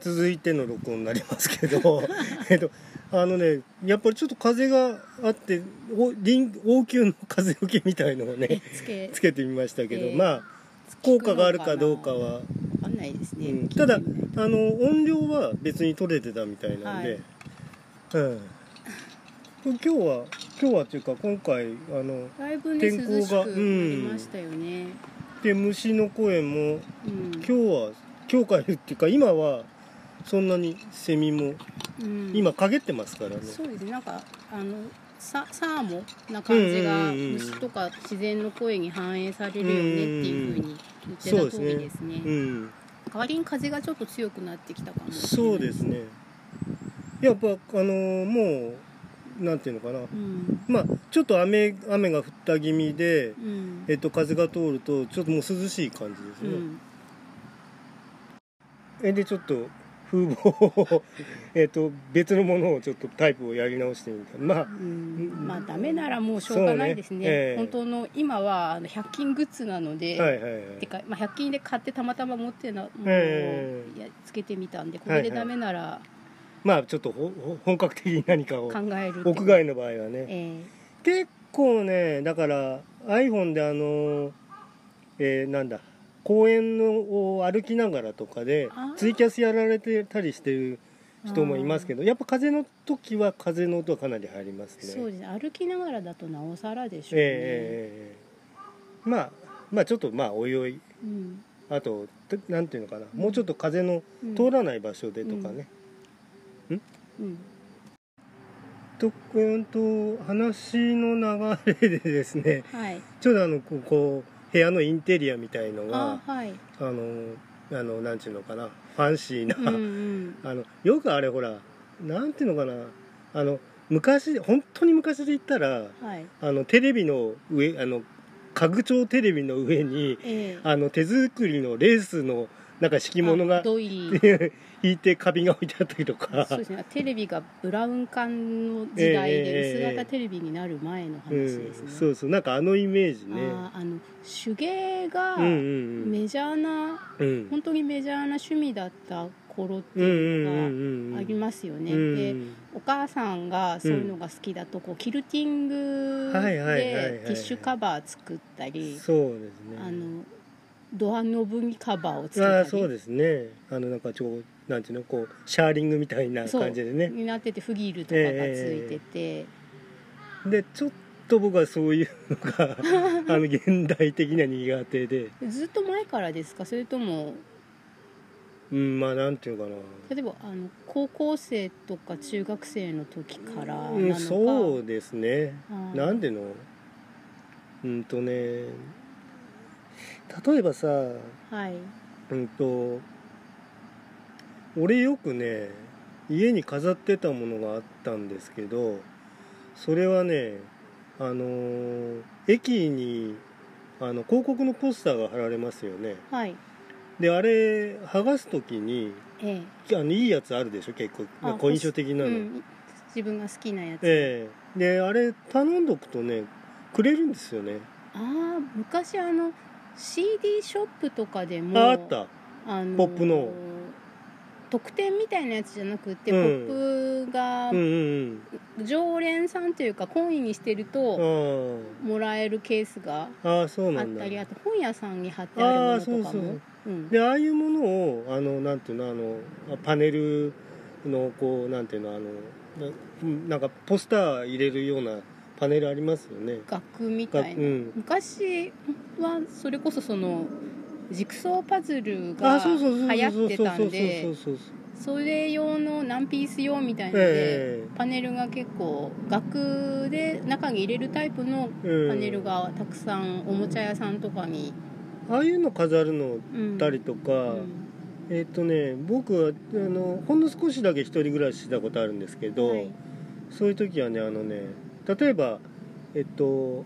続いての録音になりますけど えっとあのねやっぱりちょっと風があってお臨応急の風よけみたいのをねつけてみましたけど、えーまあ効果があるかどうかは、わかんないですね、うんただあの音量は別に取れてたみたいなんで、うん。今日は今日はっていうか今回あのだいぶね天候が涼しくなりましたよね、で虫の声もうん。今日は今日からっていうか今はそんなにセミもうん。今陰ってますからね、そうですね。なんかあのササーモな感じが虫とか自然の声に反映されるよねっていうふうに言ってた通りですね。うん。代わりに風がちょっと強くなってきたかもしれない。そうですね。やっぱあのもうなんていうのかな。うん。まあちょっと雨雨が降った気味で、うん。えっと、風が通るとちょっともう涼しい感じですね、うん。えでちょっと風貌を えっと別のものをちょっとタイプをやり直してみたまあうんまあダメならもうしょうがないですね。ね。ええ。本当の今はあの100均グッズなので、はいはいはい。てか、まあ、100均で買ってたまたま持ってるのものをえやつけてみたんでこれでダメならまあちょっと本格的に何かを考える屋外の場合はね。え結構ねだから iPhone であのえーなんだ公園のを歩きながらとかでツイキャスやられてたりしてる人もいますけどやっぱ風の時は風の音はかなり入りますえね。そうですね。歩きながらだとなおさらでしょうね、えええええまあまあちょっとまあおいおい。うん。あとてなんていうのかな、もうちょっと風のうん。通らない場所でとかね、うん。とうん。と話の流れでですね。はい。ちょうどあのこう部屋のインテリアみたいのがあはい。あのあのなんていうのかな。ファンシーな、うんうん。あのよくあれほらなんていうのかな。あの昔本当に昔で言ったらはい。あのテレビの上あの家具調テレビの上にええ。あの手作りのレースのなんか敷物があドイリ 引いてカビが置いてあったりとか。そうですね。テレビがブラウン管の時代でええ薄型テレビになる前の話ですね、うん、そうそうなんかあのイメージね。あの手芸がうんうんメジャーな、うん。うん本当にメジャーな趣味だった頃ってうんうんいうのがうんうん。ありますよね、うん。でお母さんがそういうのが好きだとこうキルティングでティッシュカバー作ったりそうですね。あのドアノブにカバーをつけあたり。あそうですね。あのなんかちょうなんていうのこうシャーリングみたいな感じでね。になっててフギルとかがついてて、でちょっと僕はそういうのがあの現代的には苦手で。ずっと前からですか？それとも。うんまあなんていうのかな。例えばあの高校生とか中学生の時からなうんそうですね。なんでの？うんとね。例えばさはい。うんと俺よくね家に飾ってたものがあったんですけどそれはねあのー駅にあの広告のポスターが貼られますよね。はい。であれ剥がす時にえあのいいやつあるでしょ？結構あ好印象的えなの、うん、自分が好きなやつ、ええ。であれ頼んどくとねくれるんですよね。ああ昔あの CD ショップとかでもああった。あのポップの特典みたいなやつじゃなくて、うん。ポップが常連さんというかコインにしてるうとん。もらえるケースがあったりあと本屋さんに貼ってあるものとかも。うん。でああいうものをあのなんていうのあのパネルのこうなんていうのあのななんかポスター入れるようなパネルありますよね。額みたいな、うん。昔はそれこそそのジグソーパズルが流行ってたんでそれ用の何ピース用みたいので、えパネルが結構額で中に入れるタイプのパネルがたくさんおもちゃ屋さんとかに、ああいうの飾るのうんたりとか、うん。えっ、とね僕はあのほんの少しだけ一人暮らししたことあるんですけど、はい。そういう時はねあのね例えばえっと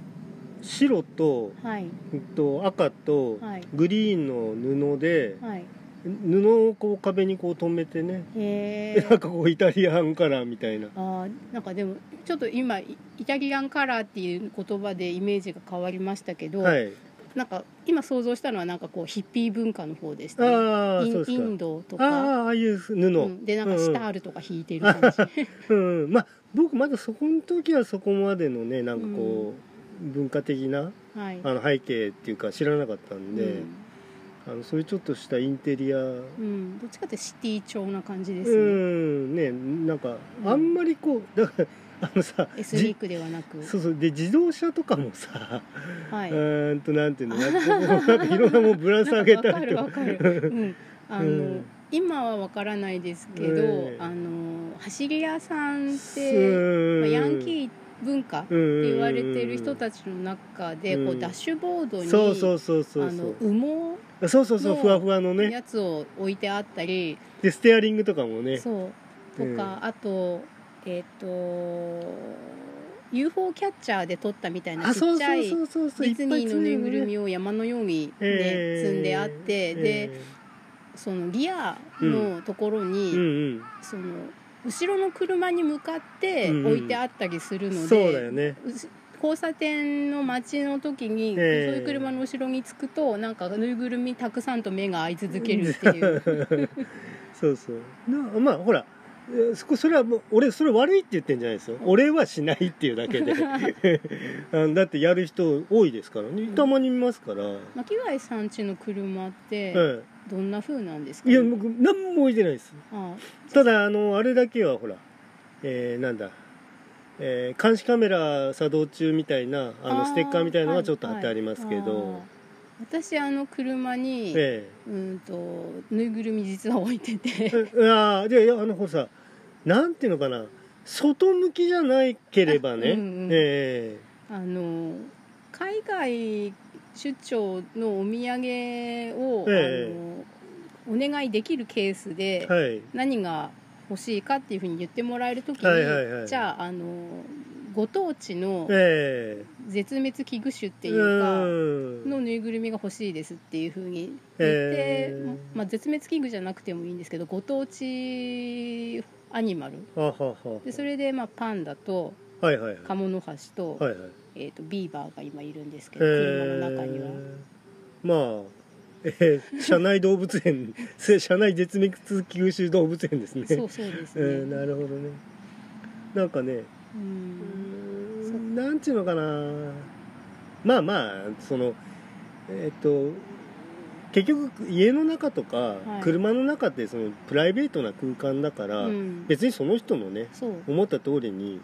白と、はい。と、赤とはい。グリーンの布で、はい。布をこう壁にこう留めてね。でへえ なんかこうイタリアンカラーみたいな。あーなんかでもちょっと今イイタリアンカラーっていう言葉でイメージが変わりましたけど、はい。なんか今想像したのはなんかこうヒッピー文化の方でしたね。インイああそうですか。ンドとあか、あああいう布、うん、でなんかシタールとか弾いてる感じ、うん。うんまあ僕まだそこの時はそこまでのねなんかこう、文化的なはい。あの背景っていうか知らなかったんで、あのそういうちょっとしたインテリアうん。うん、どっちかってシティ調な感じでうすね、ん。ねなんかうん。あんまりこうだからあのさエスニックではなく。そうそう。で自動車とかもさ、はい。うーんとなんていうのなんかいろんなもんぶら下げたわかりとる。わかる、うん、あの、うん。今はわからないですけど、ええあの走り屋さんっうて、ん。まあ、ヤンキー文化って言われてる人たちの中で、うんこうダッシュボードにそうそうそうそうあのそう羽そうそうそうのふわふわのね。毛やつを置いてあったり、でステアリングとかもね。そう。とか、あとえっ、と UFO キャッチャーで撮ったみたいなあそうちっちゃいそうそう。そうそうディズニーのぬいぐるをみを山のように、ね積んであって、でそのリアのところに、うんうん。その後ろの車に向かってうんうん。置いてあったりするので、そうだよね。交差点の待ちの時に、ええ。そういう車の後ろにつくとなんかぬいぐるみたくさんと目が合い続けるっていう。そうそう。なまあほらえそこそれはもう俺それ悪いって言ってんじゃないですよ。俺はしないっていうだけで。だってやる人多いですからね。たまに見ますから、巻貝さんちの車ってえどんな風なんですか、えいや僕何も置いてないです。あただあのあれだけはほらえー、なんだえー監視カメラ作動中みたいなあのステッカーみたいのがちょっと貼ってありますけど、はいはい。私あの車に、えうんとぬいぐるみ実は置いてえて。えああでいやあのほらさなんていうのかな外向きじゃないければね、あうんうんえ。あの海外出張のお土産を、えあのお願いできるケースで、えはい。何が欲しいかっていうふうに言ってもらえる時に、はいはいはい。じゃああのご当地のえ絶滅危惧種ってえいうか、うん。のぬいぐるみが欲しいですっていうふうに言って、えーまあ、絶滅危惧じゃなくてもいいんですけどご当地アニマル。でそれで、まあ、パンダとはいはいはい。カモノハシと,、はいはいえー、とビーバーが今いるんですけど、車の中には。まあえー、社内動物園 せ社内絶滅危惧種動物園ですね。そうそうですね、えーなるほどね。なんかねうん。なんちゅうのかな。まあまあそのえっ、と結局家の中とか、はい。車の中ってそのプライベートな空間だから、うん。別にその人のね思った通りに、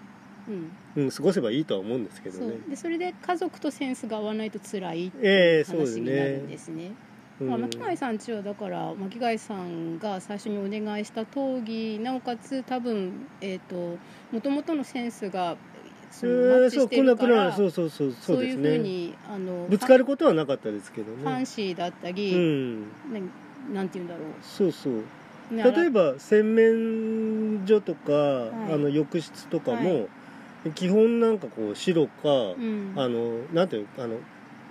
うんうん、過ごせばいいとは思うんですけどそう。ねでそれで家族とセンスが合わないと辛いって話になるんねですね。うんまあ、巻貝さんちはだから巻貝さんが最初にお願いした討議なおかつ多分えっ、ともともとのセンスがそのマッチしてえーそうこんなるから、車そうそうそうそそうういうふうですねにあのぶつかることはなかったですけどファンねシーだったうり、ん。ねなんて言うんだろそうそう。う、ね、例えば洗面所とか、い。あの浴室とかも、は基本なんかこう白か、うん、あのなんていうのあの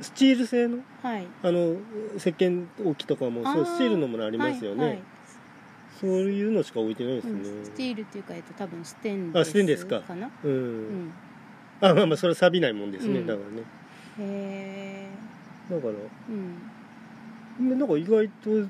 スチール製のはい。あの石鹸置きとかもそうスチールのものありますよね、はいはい。そういうのしか置いてないですね、うん、スチールっていうか、えっと、多分ステンレあステンレススか。かな、うん、うん、あまあまあそれは錆びないもんですね、うん。だからね。へだからえうん。なんか意外とうん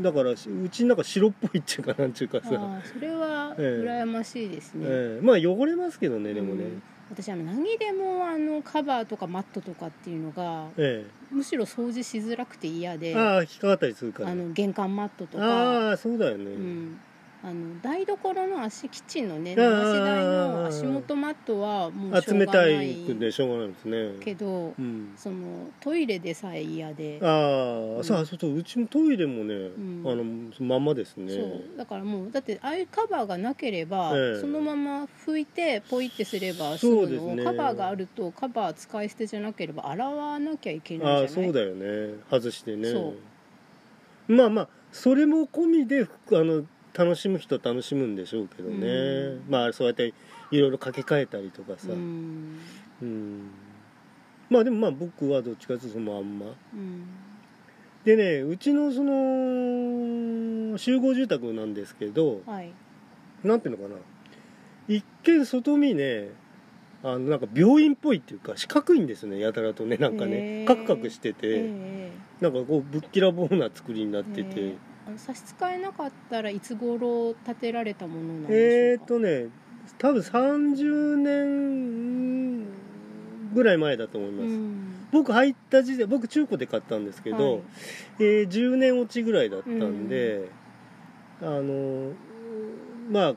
だからうちなんか白っぽいっていうかなんちゅうかさ、それはええ。羨ましいですね、ええ。まあ汚れますけどねでもね、うん。私あの何でもあのカバーとかマットとかっていうのがえむしろ掃除しづらくて嫌でえああ引っかかったりするから。あの玄関マットとか。ああそうだよね、うん、あの台所の足キッチンのね流し台の足元マットはもうしょう冷たがないいくんでしょうがないですね。けどうん。そのトイレでさえ嫌で。ああ、うん。そうそうそううちのトイレもね、ん。あのまんまですね。そう。だからもうだってああいうカバーがなければ、ええ。そのまま拭いてポイってすれば済むのを、そうですね。カバーがあるとカバー使い捨てじゃなければ洗わなきゃいけないじゃない？ああそうだよね。外してね。そまあまあそれも込みであの楽しむ人は楽しむんでしょうけどね、うん。まあそうやっていろいろ掛け替えたりとかさ、ううん。んまあでもまあ僕はどっちかというとそのまんま。うん。でねうちのその集合住宅なんですけどはい。なんていうのかな。一見外見ねあのなんか病院っぽいっていうか四角いんですねやたらとねなんかへねー。カクカクしてて、えなんかこうぶっきらぼうな作りになっえて。て、差し支えなかったらいつ頃建てられたものなんえーでしょうか？とね多分30年ぐらい前だと思います、うん。僕入った時点僕中古で買ったんですけど、はい。えー10年落ちぐらいだったんで、あのまあ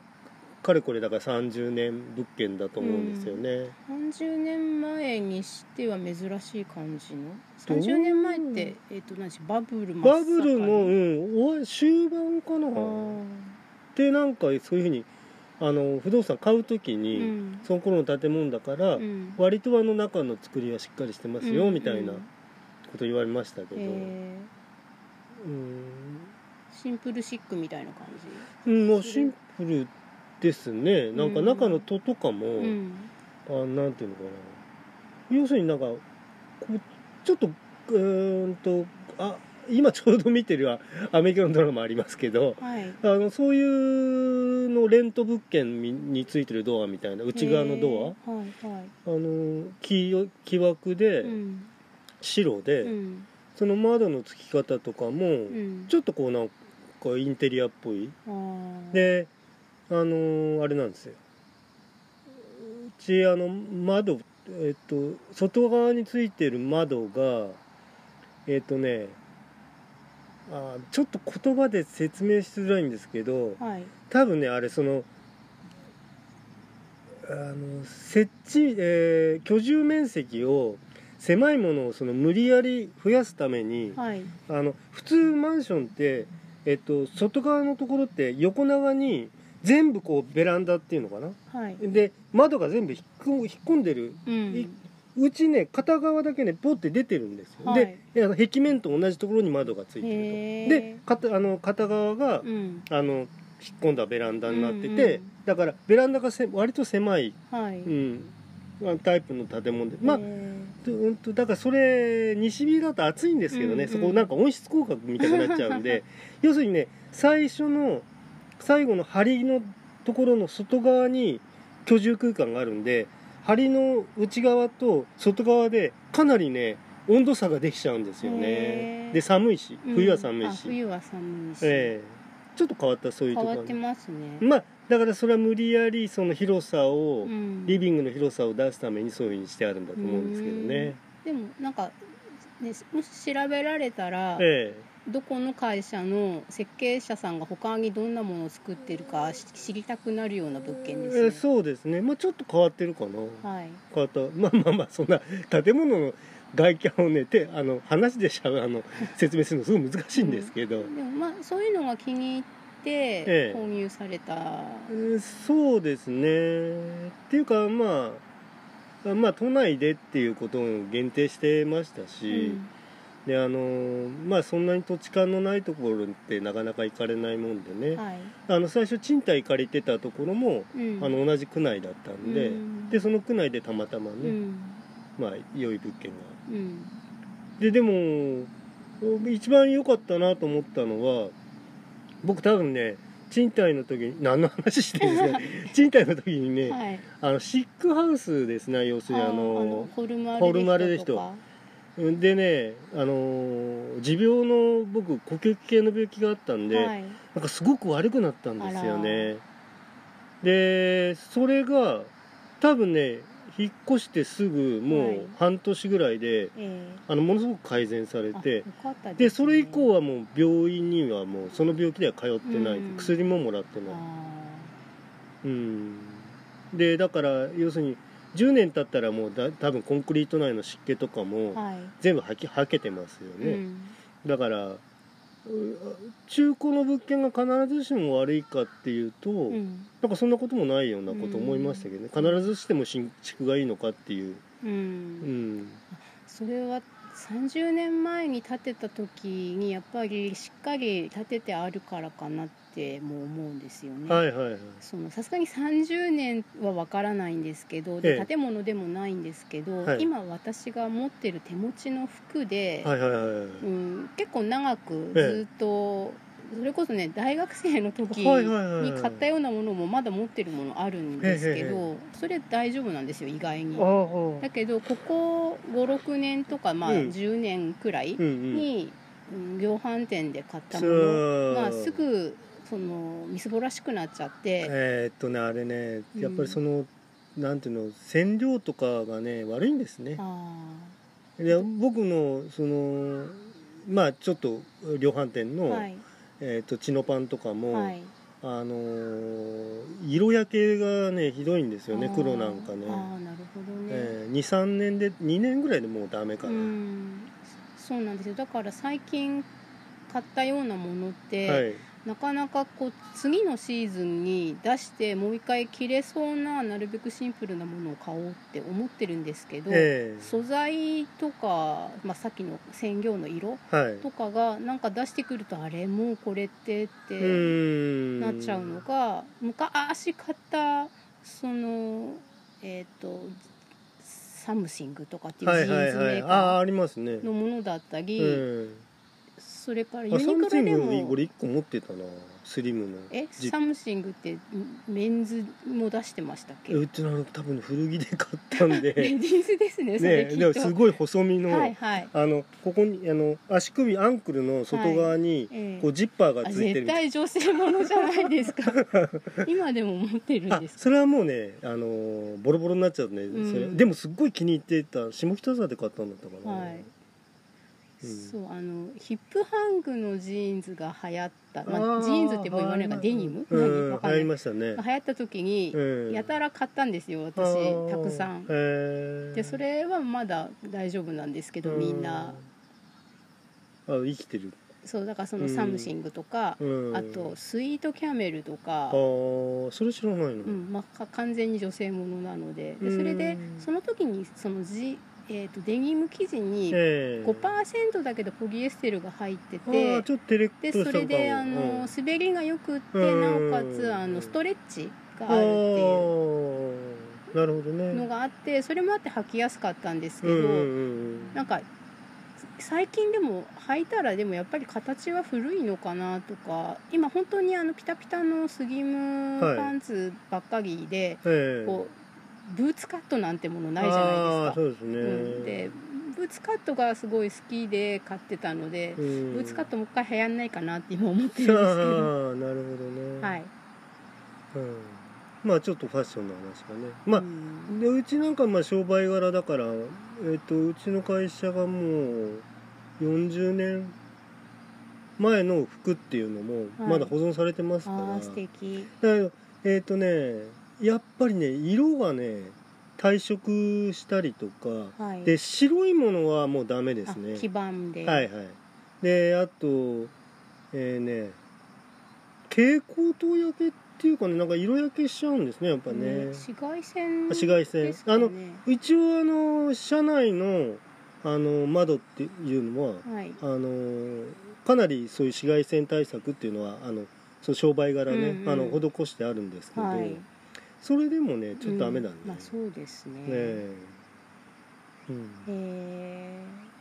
かれこれだから30年物件だと思うんですよね、30年前にしては珍しい感じの？どう？30年前って、えっと何でしバブルバブルの、盛うん、終盤かな。りでなんかそういうふうにあの不動産買う時に、うん。その頃の建物だから、うん。割とあの中の作りはしっかりしてますよ、うん。みたいなうん。こと言われましたけど、えうん。ーシンプルシックみたいな感うん、もうシンプルですね。なんかうん中の戸とかも、じうん。あなんていうのかな。要するになんかこうちょっとうーんとあ今ちょうど見てるあアメリカのドラマありますけどはい。あのそういうのレント物件にについてるドアみたいな内側のドア。はいはい。アあの木木枠でうん。白で、うん。その窓の付き方とかも、うん。ちょっとこうなんかインテリアっぽい。であのーあれなんですよ。うちあの窓えっと外側についてる窓がえっとねあーちょっと言葉で説明しづらいんですけどはい。多分ねあれそのあの設置、えー居住面積を狭いものをその無理やり増やすために、はい。あの普通マンションって、えっと、外側のところって横長に全部こうベランダっていうのかな？はい。で窓が全部引っ込引っ込んでる。うん。うちね片側だけねポって出てるんですよ、はい。で壁面と同じところに窓がついてると。で片あの片側が、うん。あの引っ込んだベランダになってて、うんうん。だからベランダがせ割と狭い、はい。うん、タイプの建物で。まあへうんとだからそれ西日だと暑いんですけどね、うんうん。そこなんか温室効果みたいになっちゃうんで。要するにね最初の最後の梁のところの外側に居住空間があるんで梁の内側と外側でかなりね温度差ができちゃうんですよへねー。で寒いしー冬は寒いうん冬は寒いし、ええ。ちょっと変わったそういうところ変わってますね、まあだからそれは無理やりその広さを、うん。リビングの広さを出すためにそういうふうにしてあるんだと思うんですけどね、でもなんか、ね、もし調べられたら、えどこの会社の設計者さんが他にどんなものを作ってるかし知りたくなるような物え件ですね、えそうですね。まあちょっと変わってるかな。はい。変わった。まあまあまあそんな建物の外見をねてあの話でしゃあの 説明するのすごい難しいんですけど、でもまあそういうのが気に入ってええ。購入された、えーそうですね。っていうかまあまあ都内でっていうことを限定してましたし、であのまあそんなに土地勘のないところってなかなか行かれないもんでね、うんはい。あの最初賃貸借りてたところも、うん。あの同じ区内だったんで、うん。でその区内でたまたまね、うん。まあ良い物件が。うん。ででも一番良かったなと思ったのは僕多分ね賃貸の時に何の話してるんですか？賃貸の時にね、はい。あのシックハウスですね要するにああのホルマホルマルで人ルでねあの持病の僕呼吸器系の病気があったんで、はい。なんかすごく悪くなったんですよね。でそれが多分ね引っ越してすぐもはい。う半年ぐらいで、えあのものすごく改善されえてあよかったですそれ以降ははもう病院にはもうその病気では通ってない、うん。薬ももらってない。あうん。でだから要するに10年経ったらもうだ多分コンクリート内の湿気とかも全部はきはけてますよね、うん。だからう中古の物件が必ずしも悪いかっていうと、うん。なんかそんなこともないようなこと思いましたけどね、必ずしても新築がいいのかっていう、ううん。ん、それは30年前に建てた時にやっぱりしっかり建ててあるからかなっても思うんですよね。はいはいはい。そのさすがに30年はわからないんですけど、でえ。え建物でもないんですけど、はい。今私が持ってる手持ちの服で、はいはいはいはい。うん、結構長くええ。ずっとそれこそね大学生の時に買ったようなものもまだ持ってるものあるんですけどそれ大丈夫なんですよ意外に。だけどここ56年とかまあうん。10年くらいに、うん量販店で買ったものがすぐそのみすぼらしくなっちゃって、えーっとねあれねうん。やっぱりその、なんていうの染料とかがね悪いんですね。あで僕のそのまあちょっと量販店の、あはい。えーっとチノパンとかも、はい。あのー色焼けがねひどいんですよね黒なんかね、ああなるほどね、えー、23年で2年ぐらいでもうダメかうな、んそうなんですよ。だから最近買ったようなものって、はいなかなかこう次のシーズンに出してもう一回着れそうななるべくシンプルなものを買おうって思ってるんですけど、え素材とか、まあ、さっきの染料の色とかがなんか出してくるとあれもうこれってっうてなっちゃうのが昔買ったそのえっ、とサムシングとかっていうジはいはい。ーンズメーカーのものだったり、うんそれからあユニクロサムシングでも俺1個持ってたなスリムのえジサムシングってメンズも出してましたっけ？うちのあの多分古着で買ったん レデでィースですねそれねでもすごい細身の、はいはい、あのここにあの足首アンクルの外側に、ええ。こうジッパーがあついてる。絶対女性ものじゃないですか。今でも持ってるんあですか？それはもうねあのボロボロになっちゃうね、うん。それ。でもすっごい気に入ってた下北沢で買ったんだったかな、はい。うんそうあのヒップハングのジーンズが流行った、まあ、ジーンズってもう言わないからデニム、うん流行り何？わかんない。ましたね。流行った時に、うん。やたら買ったんですよあ私ーたくさん。でそれはまだ大丈夫なんですけどみんな。うんあ生きてる。そうだからそのサムシングとか、うん。あとスイートキャメルとか。あーそれ知らないの、うんまあ、か完全に女性ものなので。でうん。それでその時にそのジ、えー、とデニム生地にええ。5%だけどポリエステルが入ってあてでそれであうん。の滑りがよくってうん。なおかつあのストレッチがああるっていう。のがあってそれもあって履きやすかったんですけど、なんか最近でも履いたらでもやっぱり形は古いのかなとか今本当にあのピタピタのスギムはい。パンツばっかりで、ええ。こうブーツカットなんてものないじゃないあですか。ーそうですね、うん、でブーツカットがすごい好きで買ってたので、うん。ブーツカットもう一回流行んないかなって今思ってるんですけど、ああなるほどね。はい、うん、まあちょっとファッションの話がね。まあ、うん。でうちなんかまあ商売柄だから、えっとうちの会社がもう40年前の服っていうのもはい。まだ保存されてますから、ああ素敵。えっ、とねやっぱりね色がね退色したりとかはい。で白いものはもうダメですね。あ基盤で、はいはい。であとえー、ね蛍光灯焼けっていうかねなんか色焼けしちゃうんですねやっぱね、うん紫外線紫外線。ですかね。一応あの車内のあの窓っていうのははい。あのかなりそういう紫外線対策っていうのはあのその商売柄ね、うんうん。あの施してあるんですけど、はいそれでもねちょっとダメだね、うんまあそうですね。ねえ。うん。えー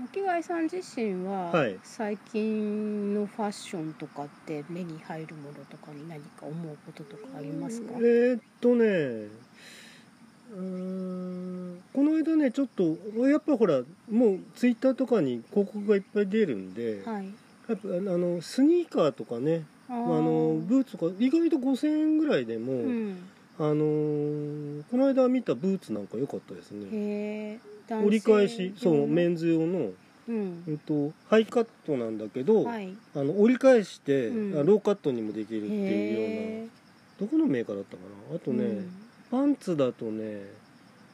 巻貝さん自身は、はい。最近のファッションとかって目に入るものとかに何か思うこととかありますか、えーっとねうーんこの間ねちょっとやっぱほらもうツイッターとかに広告がいっぱい出るんで、はい。やっぱあのスニーカーとかねああのブーツとか意外と5000円ぐらいでも、うん、あのーこの間見たブーツなんか良かったですね。折り返しそうメンンズ用の、うん。えっと、ハイカットなんだけど、はい。あの折り返して、うん。あローカットにもできるっていうような。へどこのメーカーだったかな？あとえね、パンツだとね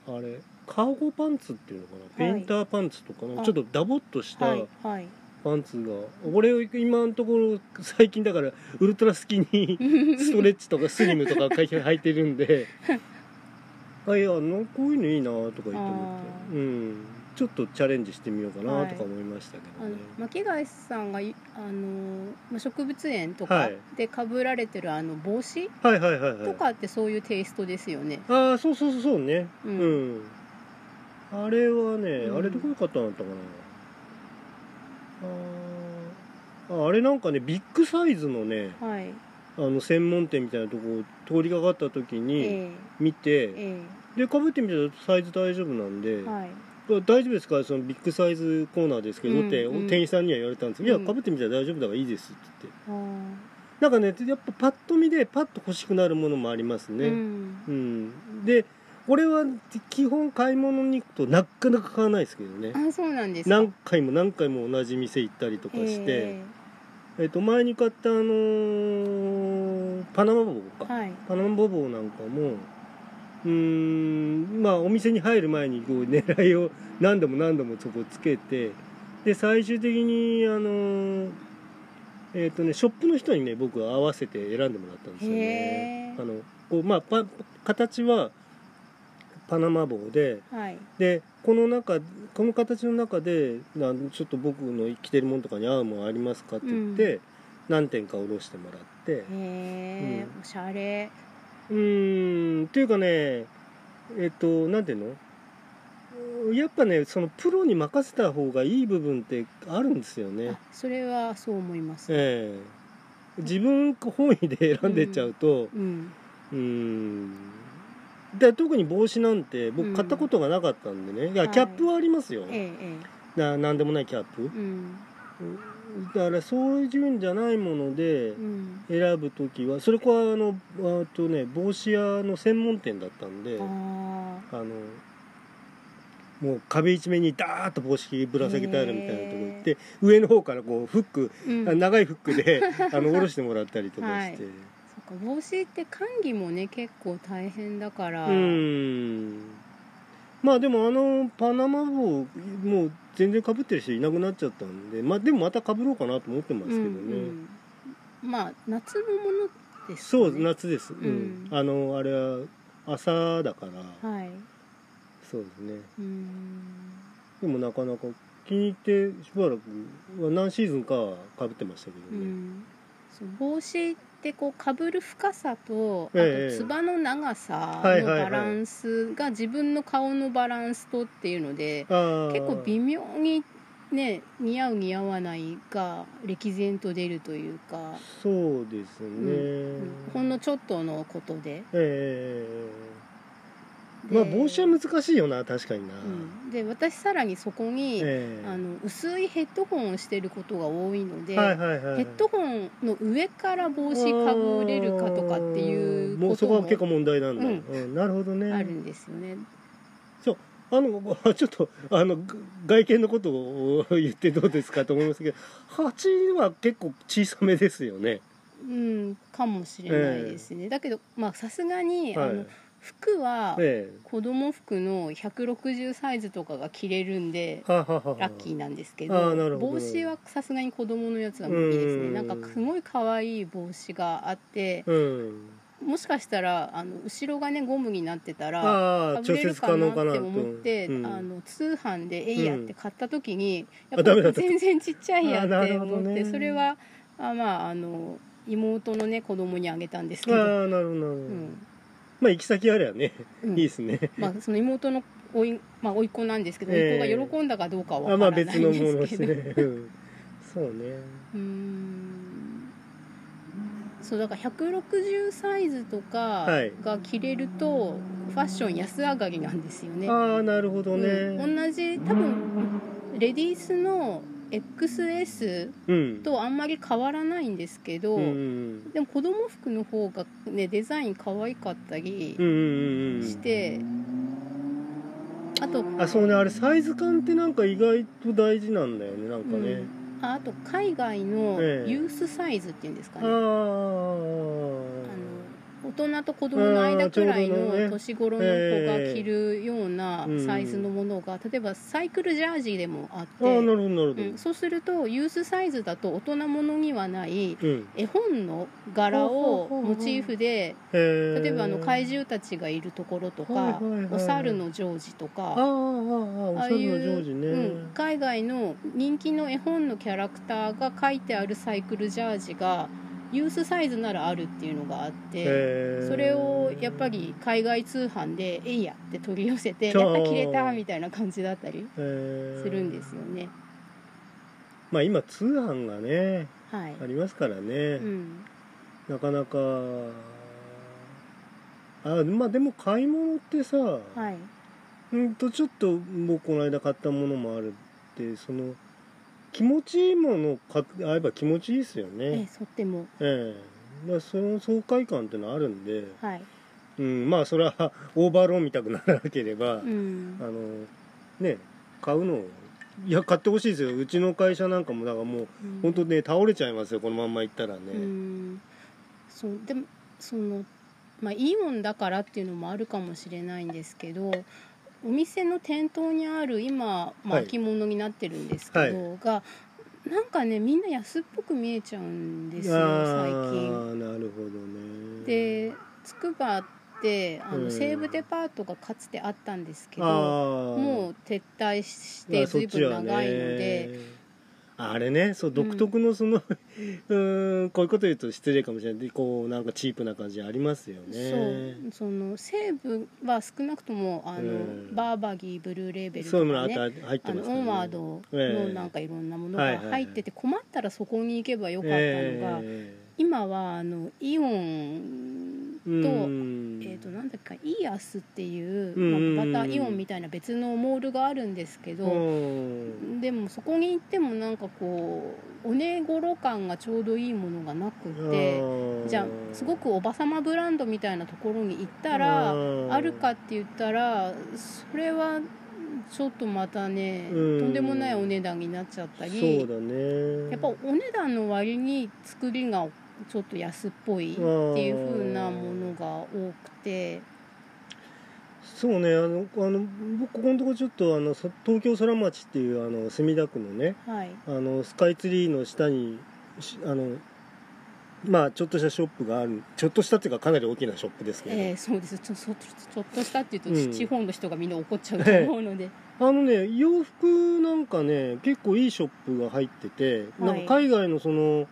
あれカーゴパンツっていうのかな、はい。ペインターパンツとかなあ。ちょっとダボっとしたはいはいパンツが、俺今のところ最近だからウルトラスキニーストレッチとかスリムとか履いてるんで。あいやなんこういうのいいなとか言って思って、うん、ちょっとチャレンジしてみようかなとか思いましたけどね、巻貝さんがいあのまあ植物園とかはい。でかぶられてるあの帽子はいはいはいはい。とかってそういうテイストですよね。ああそうそうそうそうね。ううん。ん、あれはね、うん。あれどこで買ったんだったかな。あああれなんかねビッグサイズのねはい。あの専門店みたいなとこ通りかかった時にえ見て、ええ。でかぶってみたらサイズ大丈夫なんで、えはい。大丈夫ですか？そのビッグサイズコーナーですけど、うんってうん店員さんには言われたんですけど、うん。いやかぶってみたら大丈夫だからいいですって言って。なんかねやっぱパッと見でパッと欲しくなるものもありますね、うん。うん、で俺は基本買い物に行くとなかなか買わないですけどね。あそうなんですか。何回も何回も同じ店行ったりとかして、ええ。っと前に買ったあのーパナマボウか、えはい。パナマボウなんかもうーんまあお店に入る前にこう狙いを 何度も何度もそこつけてで最終的にあのーえっ、とねショップの人にね僕は合わせて選んでもらったんですよね。あのこうまあパ形はパナマ帽ではい。でこの中この形の中でなんちょっと僕の着てるものとかに合うものありますかって言って、何点かおろしてもらって。へえ、うん。おしゃれ。うーん。っていうかねえっとなんていうの？やっぱねそのプロに任せた方がいい部分ってあるんですよね。あそれはそう思います、ええ。自分本位で選んでっちゃうとうん。うーんで特に帽子なんて僕買ったことがなかったんでね、いやはい。キャップはありますよ、えええななんでもないキャップ。えうん。だからそういうんじゃないものでうん。選ぶ時はそれこはあのあとね帽子屋の専門店だったんでああのもう壁一面にダーッと帽子ぶら下げてあるみたいなとこ行って上の方からこうフック、ーうん。あ長いフックであの下ろしてもらったりとかして、そっか帽子って管理もね結構大変だから。うーん。まあでもあのパナマ帽もう全然かぶってる人いなくなっちゃったんでまあでもまたかぶろうかなと思ってますけどね、うんうん。まあ夏のものですかそうね夏です、うん。うん。あのあれは朝だから。はい。そうですね。うん。でもなかなか気に入ってしばらくは何シーズンかはかぶってましたけうどね、ん。そう帽子ってこうかぶる深さとあええ。とつばの長さのバランスが自分の顔のバランスとっていうので結構微妙にね似合う似合わないが歴然と出るというか、そうですね、うん。ほんのちょっとのことで。ええでまあ帽子は難しいよな確かにな、うん、で私さらにそこに、ええ。あの薄いヘッドホンをしてることが多いので、はいはいはい。ヘッドホンの上から帽子かぶれるかとかっていうもうそこは結構問題なんだ、ううん。んなるほどね。あるんですよね。あの ちょっとあのが外見のことを言ってどうですかと思いますけど8は結構小さめですよね。うん、かもしれないですね。だけどまあさすがに、はい。あの服はえ子供服の160サイズとかが着れるんでえははははラッキーなんですけどあーなるほど帽子はさすがに子供のやつが無理ですうん。ねなんかすごい可愛い帽子があってうん。もしかしたらあの後ろがねゴムになってたらああれる節かなって可能かなと思って、う。ん。あの通販で「えいや」って買った時に、あやっぱダメだった。全然ちっちゃいやって思って、るほどね。それはあまああの妹のね子供にあげたんですけど、ああなるほどなるほど、うんまあ行き先あればね、うん。いいですね。まあ、その妹のおい,、まあ、甥っ子なんですけど、ええ。甥っ子が喜んだかどうかはあまあわからないん別のものですすね、うん、そうね。うーん。そうだから160サイズとかはい。が着れるとファッション安上がりなんですよね。ああなるほどね。うん。同じ多分レディースの XS うん。とあんまり変わらないんですけど、うんうんでも子供服の方がねデザイン可愛かったりうんうんうんうんして、あとあそうねあれサイズ感ってなんか意外と大事なんだよねなんかね、うん。ああと海外のええ。ユースサイズっていうんですかあね、あの大人と子供の間くらいの年頃の子が着るようなええサイズのものが例えばサイクルジャージでもあって、るほどなるほど、うん、そうするとユースサイズだと大人ものにはないうん。絵本の柄をモチーフで例えばあの怪獣たちがいるところとか、お猿のジョージとかああいう、うん、海外の人気の絵本のキャラクターが書いてあるサイクルジャージがユースサイズならあるっていうのがあってそれをやっぱり海外通販で「えいや」って取り寄せて「そうやった切れた」みたいな感じだったりするんですよね。まあ今通販がねはい。ありますからね、うん。なかなかあまあでも買い物ってさ、はい。うんとちょっと僕この間買ったものもあるってその気持ちいいものを買えば気持ちいいですよええねとっても。ええ。だからその爽快感ってのあるんで、はい。うん、まあそれはオーバーローン見たくならなければ、うん。あのね買うのをいや買ってほしいですよ。うちの会社なんかもだからもううん。本当ね倒れちゃいますよ。このまんま行ったらね、うん。そうでもそのまあイオンだからっていうのもあるかもしれないんですけどお店の店頭にある今、まあ、はい。秋物になってるんですけど、がなんかねみんな安っぽく見えちゃうんですよ最あ近。あなるほどね。でつくばってあの、うん。西武デパートがかつてあったんですけどあもう撤退してずいぶん長いので。あれねそう独特のその、うーんこういうこと言うと失礼かもしれない。こうなんかチープな感じありますよね。そう。その西武は少なくともあの、うん。バーバギーブルーレーベルとそういうのかあっねた入ってますね。オンワードのなんかいろんなものが入ってて困ったらそこに行けばよかったのが、え今はあのイオンと,、えー、となんだっけイーアスっていう、うん。まあ、またイオンみたいな別のモールがあるんですけど、うん。でもそこに行ってもなんかこうお値頃感がちょうどいいものがなくって。じゃあすごくおばさまブランドみたいなところに行ったらうん。あるかって言ったらそれはちょっとまたねとうん。んでもないお値段になっちゃったそうりだね。やっぱお値段の割に作りがちょっと安っぽいっていう風なものが多くて。そうねあのあの僕ここのところちょっとあのそ東京空町っていうあの墨田区のねはい。あのスカイツリーの下にしあのまあちょっとしたショップがあるちょっとしたっていうかかなり大きなショップですけど、えーそうです。ちょそちょっとしたっていうと、うん。地方の人がみんな怒っちゃうと思うので、あのね洋服なんかね結構いいショップが入ってて、はいなんか海外のその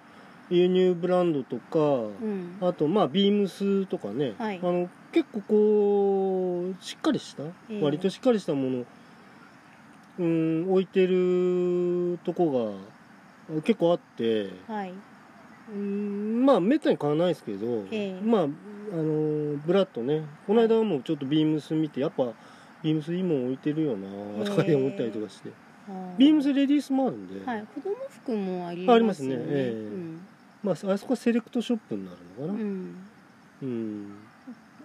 輸入ブランドとか、うん。あとまあビームスとかね、はい。あの結構こうしっかりした、ええ。割としっかりしたものうん置いてるとこが結構あって。はい。うんまあめったに買わないですけど、ええ。まああのブラッドね。この間もちょっとビームス見てやっぱビームスいいもん置いてるよなとかで思ったりとかして、あビームスレディースもあるんで、はい。子供服もありありますね。ますよね。ええ。うんまあ、あそこはセレクトショップになるのかな、うん。うん。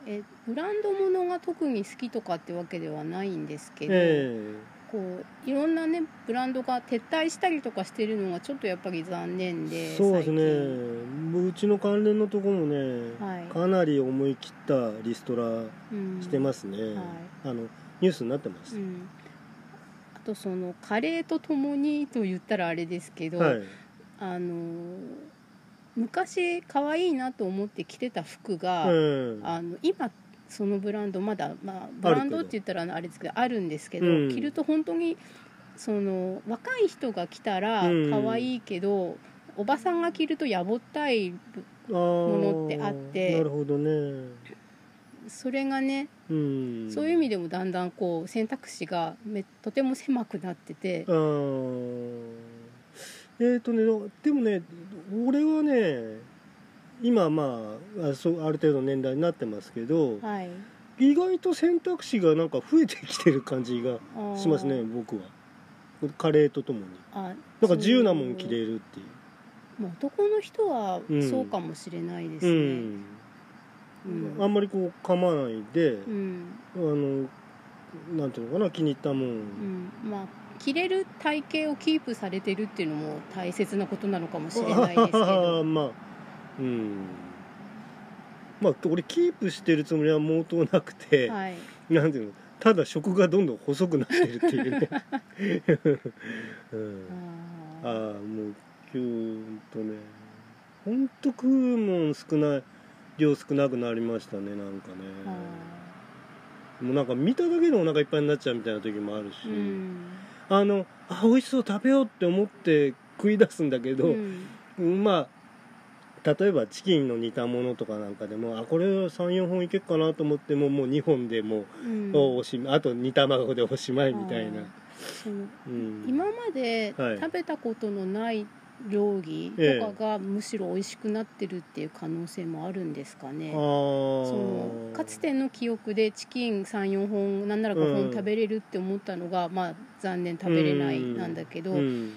えブランドものが特に好きとかってわけではないんですけど、えこういろんなねブランドが撤退したりとかしてるのがちょっとやっぱり残念でえそうですね。最うちの関連のとこもね、はい。かなり思い切ったリストラしてますね、はい。あのニュースになってます、うん、あとそのカレーとともにと言ったらあれですけど、はい。あの昔可愛いなと思って着てた服が、うん。あの今そのブランドまだ、まあ、ブランドって言ったらあれですけどあるんですけど、うん。着ると本当にその若い人が着たらうん。可愛いけど、おばさんが着るとやぼったいものってあってなるほどね。それがね、うん。そういう意味でもだんだんこう選択肢がめとても狭くなってて。えっ、ー、とねでもね俺はね今まああそうある程度年代になってますけど、はい、意外と選択肢がなんか増えてきてる感じがしますね僕は。カレーとともに。あなんか自由なもん着れるっていう。まあ男の人はうん。そうかもしれないですね。うん。うん。あんまりこう噛まないで、うん。あのなんていうのかな気に入ったもん、うん、まあ着れる体型をキープされてるっていうのも大切なことなのかもしれないですけど。まあうん。まあ俺キープしてるつもりは毛頭なくて、はい。なんていうのただ食がどんどん細くなってるっていうね、うん、あああもう今日とねほんと食うもん少ない量少なくなりましたねなんかね。もうなんか見ただけでお腹いっぱいになっちゃうみたいな時もあるし、ーうんあのあ美味しそう食べようって思って食い出すんだけど、うん。まあ例えばチキンの煮たものとかなんかでもあこれ34本いけっかなと思ってももう2本でもうん。うおしあと煮卵でおしまいみたいな。うん、今まではい。食べたことのない料理とかがむしろ美味しくなってるっていう可能性もあるんですかね。あそーのかつての記憶でチキン34本なんなら5うん本食べれるって思ったのが、まあ残念食べれないなんだけど、うん。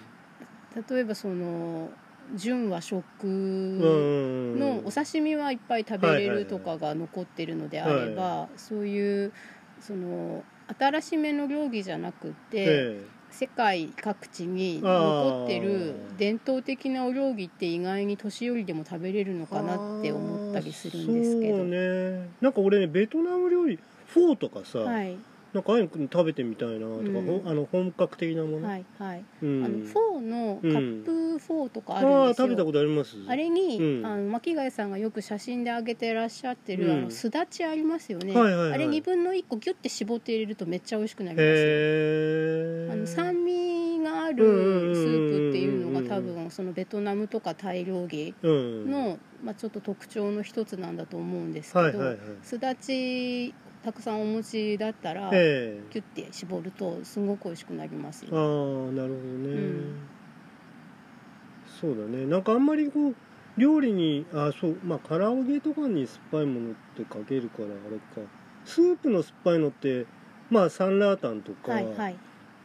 例えばその純和食うんのお刺身はいっぱい食べれるとかが残ってるのであれば、そういうその新しめの料理じゃなくて、え世界各地に残ってる伝統的なお料理って意外に年寄りでも食べれるのえかなって思ったりするんですけど。そうね。なんか俺ねベトナム料理フォーとかさ、はいなんかああいうの食べてみたいなとか、うん。あの本格的なもの、はいはい、うん、あのフォーのカップフォーとかあるんああですよ、食べたことあります。あれに、うん。あの巻貝さんがよく写真で上げてらっしゃってる、うん。あのすだちありますよね、はいはいはい。あれ2分の1個ギュッて絞って入れるとめっちゃ美味しくなりますよ。へえあの酸味があるスープっていうのが多分そのベトナムとかタイ料理うん。の、まあ、ちょっと特徴の一つなんだと思うんですけど、はいはいはい。すだちたくさんお持ちだったら、ええ。キュッて絞るとすごく美味しくなりますよ。ああなるほどね、ん。そうだね。なんかあんまりこう料理にあそうまあ唐揚げとかに酸っぱいものってかけるからあれか。スープの酸っぱいのってまあサンラータンとか、はいはい。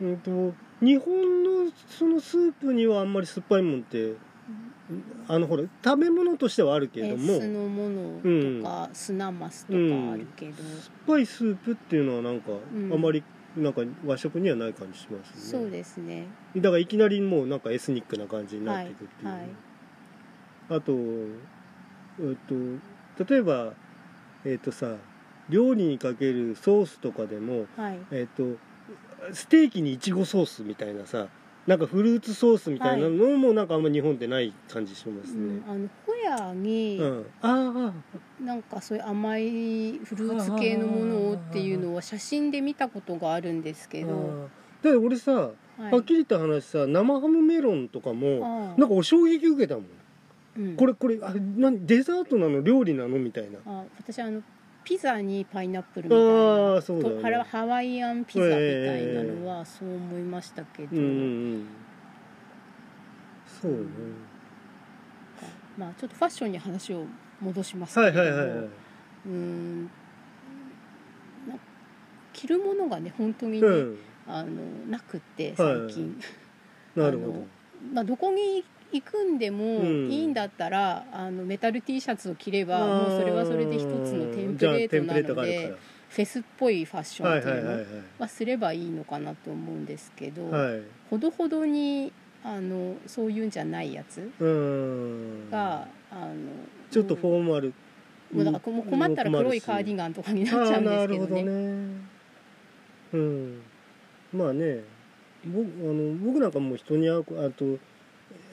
うんと日本のそのスープにはあんまり酸っぱいもんってあのほら食べ物としてはあるけれえども酢の物とか、砂マスとかあるけど、酸っぱいスープっていうのはなんか、ん。あんまりなんか和食にはない感じしますね。そうですね。だからいきなりもうなんかエスニックな感じになっていくっていう、はいはい。あとえっと例えばえっとさ料理にかけるソースとかでもはい。えっとステーキにいちごソースみたいなさなんかフルーツソースみたいなのもなんかあんま日本ってない感じしますね。うん、あのホヤに、うん、あなんかそういう甘いフルーツ系のものをっていうのは写真で見たことがあるんですあけど、だ俺さ、はい。はっきり言った話さ生ハムメロンとかもなんかお衝撃受けたもん。うん。これこれあ何デザートなの？料理なの？みたいな。あ私あのピザにパイナップルみたいあな。あそうね。とハラハワイアンピザみたいなのはそう思いましたけど、うんうんうん。そうね。まあちょっとファッションに話を戻しますけはいれども、はいはいはいうーんな着るものがね本当にね、うん。あのなくって最近、なるほ あのまあ、どこに行くんでもうん。いいんだったら、あのメタル T シャツを着ればどもうそれはそれで一つのテンプレートなのでるフェスっぽいファッションっていうのはすればいいのかなと思うんですけど、はい。はいほどほどにあのそういうんじゃないやつうん。が、あのちょっとフォーマル。もうだからもう困ったら黒いカーディガンとかになっちゃうんですけどね。どね。うん。まあね。僕あの僕なんかもう人に会うあと,、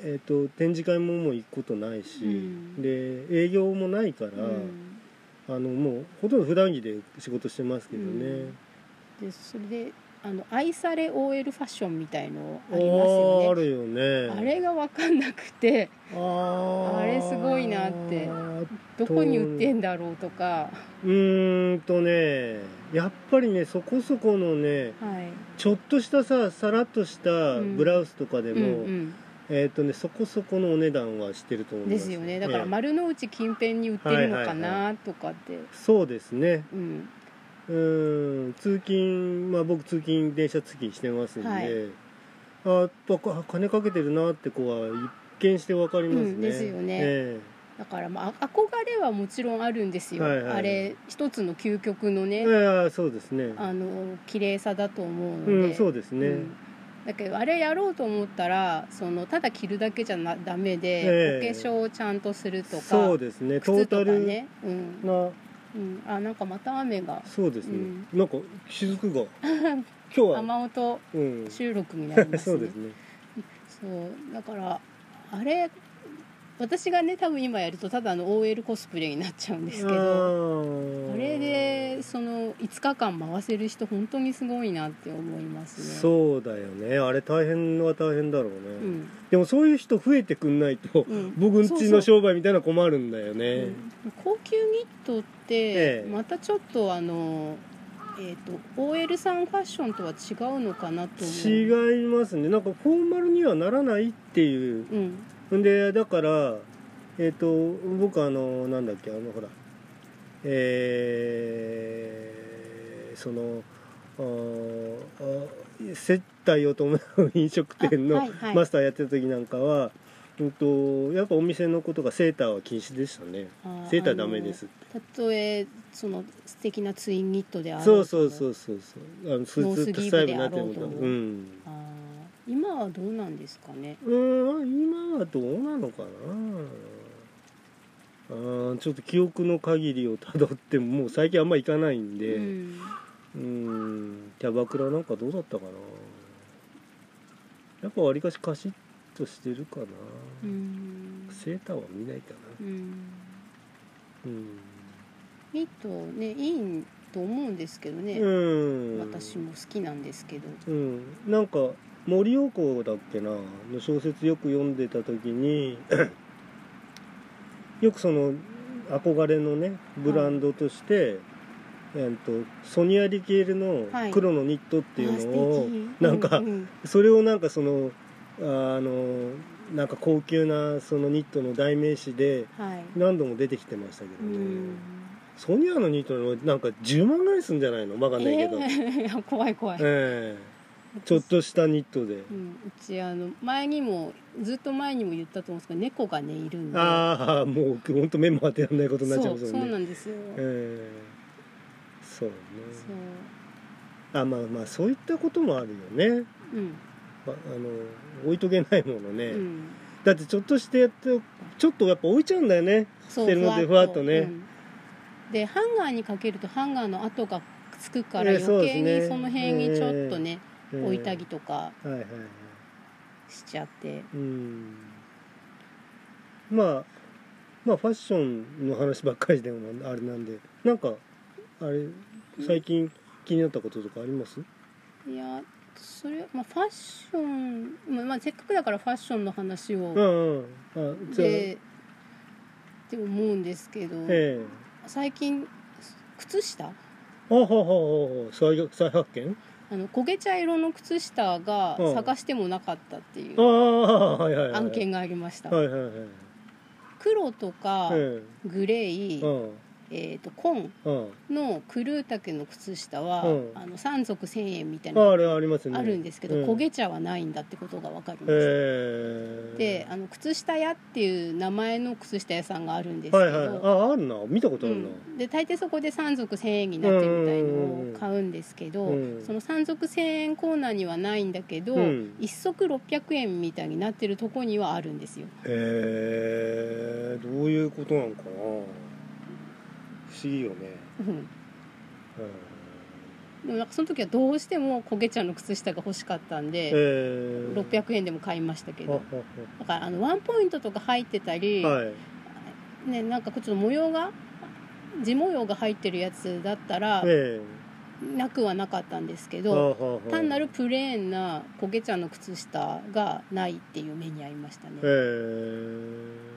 えー、と展示会ももう行くことないし、うん。で営業もないから、うん。あのもうほとんど普段着で仕事してますけどね、でそれであの愛され OL ファッションみたいのあありますよね。あるよね。あれが分かんなくてあれすごいなって。どこに売ってんだろうとか、うーんとねやっぱりねそこそこのねはい。ちょっとしたささらっとしたブラウスとかでうんも、うん、えっ、とねそこそこのお値段はしてると思いまですすよね。だからええ丸の内近辺に売ってるのかはいはいなとかって、そうですね。うん。うーん通勤まあ僕通勤電車通勤してますんで、はい。あ金かけてるなって子は一見してわかりますね、うんですよね。えだからまあ憧れはもちろんあるんですよ、はいはい。あれ一つの究極のえね、いやそうですね。あの綺麗さだと思うので、うんそうですね、うんだけどあれやろうと思ったらそのただ着るだけじゃなダメで、ええ。お化粧をちゃんとするとかそうですね。トー靴とかタルね、うん。な。うん、あなんかまた雨が。そうですね、うん。なんか雫が。今日は、雨音うん、収録になりますね。そうですね。そう。だからあれ私がね多分今やるとただの OL コスプレになっちゃうんですけどああれでその5日間回せる人本当にすごいなって思いますね。そうだよね。あれ大変は大変だろうね、うん。でもそういう人増えてくんないと、うん。僕んちの商売みたいなの困るんだよね、うん。高級ニットってええ。またちょっとあの、えー、と OL さんファッションとは違うのかなと違いますね。なんかフォーマルにはならないっていううんんでだからえっ、と僕あのなんだっけあのほらえーその接待を伴う飲食店のマスターやってた時なんかは、うんとやっぱお店のことがセーターは禁止でしたね。セーターダメですたとえその素敵なツインニットであろそうそうそうそうそう。あのスノーツスタイルになってであろうん。あー今はどうなんですかね？うーん今はどうなのかな？あーちょっと記憶の限りをたどってももう最近あんま行かないんで。うん。うんキャバクラなんかどうだったかな？やっぱわりかしカシッとしてるかな、うん。セーターは見ないかな。うん。うん、いいとねいいと思うんですけどね、うん、私も好きなんですけど。うん、なんか森陽子だっけな？の小説よく読んでた時に よくその憧れのねブランドとして、えっとソニア・リケールのはい。黒のニットっていうのを、あー素敵。なんかうん。うんそれをなんかそのあのなんか高級なそのニットの代名詞ではい。何度も出てきてましたけどね、うん。ソニアのニットのなんか10万ぐらいするんじゃないの？わかんないけど、えー怖い怖い、ええちょっとしたニットで、うん、うちあの前にもずっと前にも言ったと思うんですけど猫がねいるんで。ああもう本当目も当てられないことになっちゃうそうますよね。なんですよ、ええそうね。そう。あまあまあそういったこともあるよね。うん。ああの置いとけないものね、うん。だってちょっとしてやってちょっとやっぱ置いちゃうんだよね。してるのでふわっと。ね。うん。でハンガーにかけるとハンガーの跡がつくから余計にその辺にちょっとね、ええ置いたりとかはいはいはい。しちゃって。うん。まあまあファッションの話ばっかりでもあれなんで。なんかあれ最近気になったこととかあります？いやそれまあファッション、まあまあ、せっかくだからファッションの話をうんうん。あじゃあ。でって思うんですけど、え最近靴下？えあはははは再再発見？あの焦げ茶色の靴下がうん。探してもなかったっていあう案件がありました、黒とかえグレー、えー、と紺うん。のクルー丈の靴下は、うん。あの3足1000円みたいなああるんですけど、うん。焦げ茶はないんだってことが分かりました、ええであの靴下屋っていう名前の靴下屋さんがあるんですけど、はいはい。ああるな。見たことあるな、うん、で大抵そこで3足1000円になってるみたいのを買うんですけど、うん。その3足1000円コーナーにはないんだけど、うん。1足600円みたいになってるとこにはあるんですよ。へえどういうことなのかな不思議よね、うん。うん。でもなんかその時はどうしても焦げ茶の靴下が欲しかったんで、えー、600円でも買いましたけど。だからあのワンポイントとか入ってたり、ははい。ね、なんかちょっと模様が地模様が入ってるやつだったらえなくはなかったんですけえど、単なるプレーンな焦げ茶の靴下がないっていう目に遭いましたね、ええ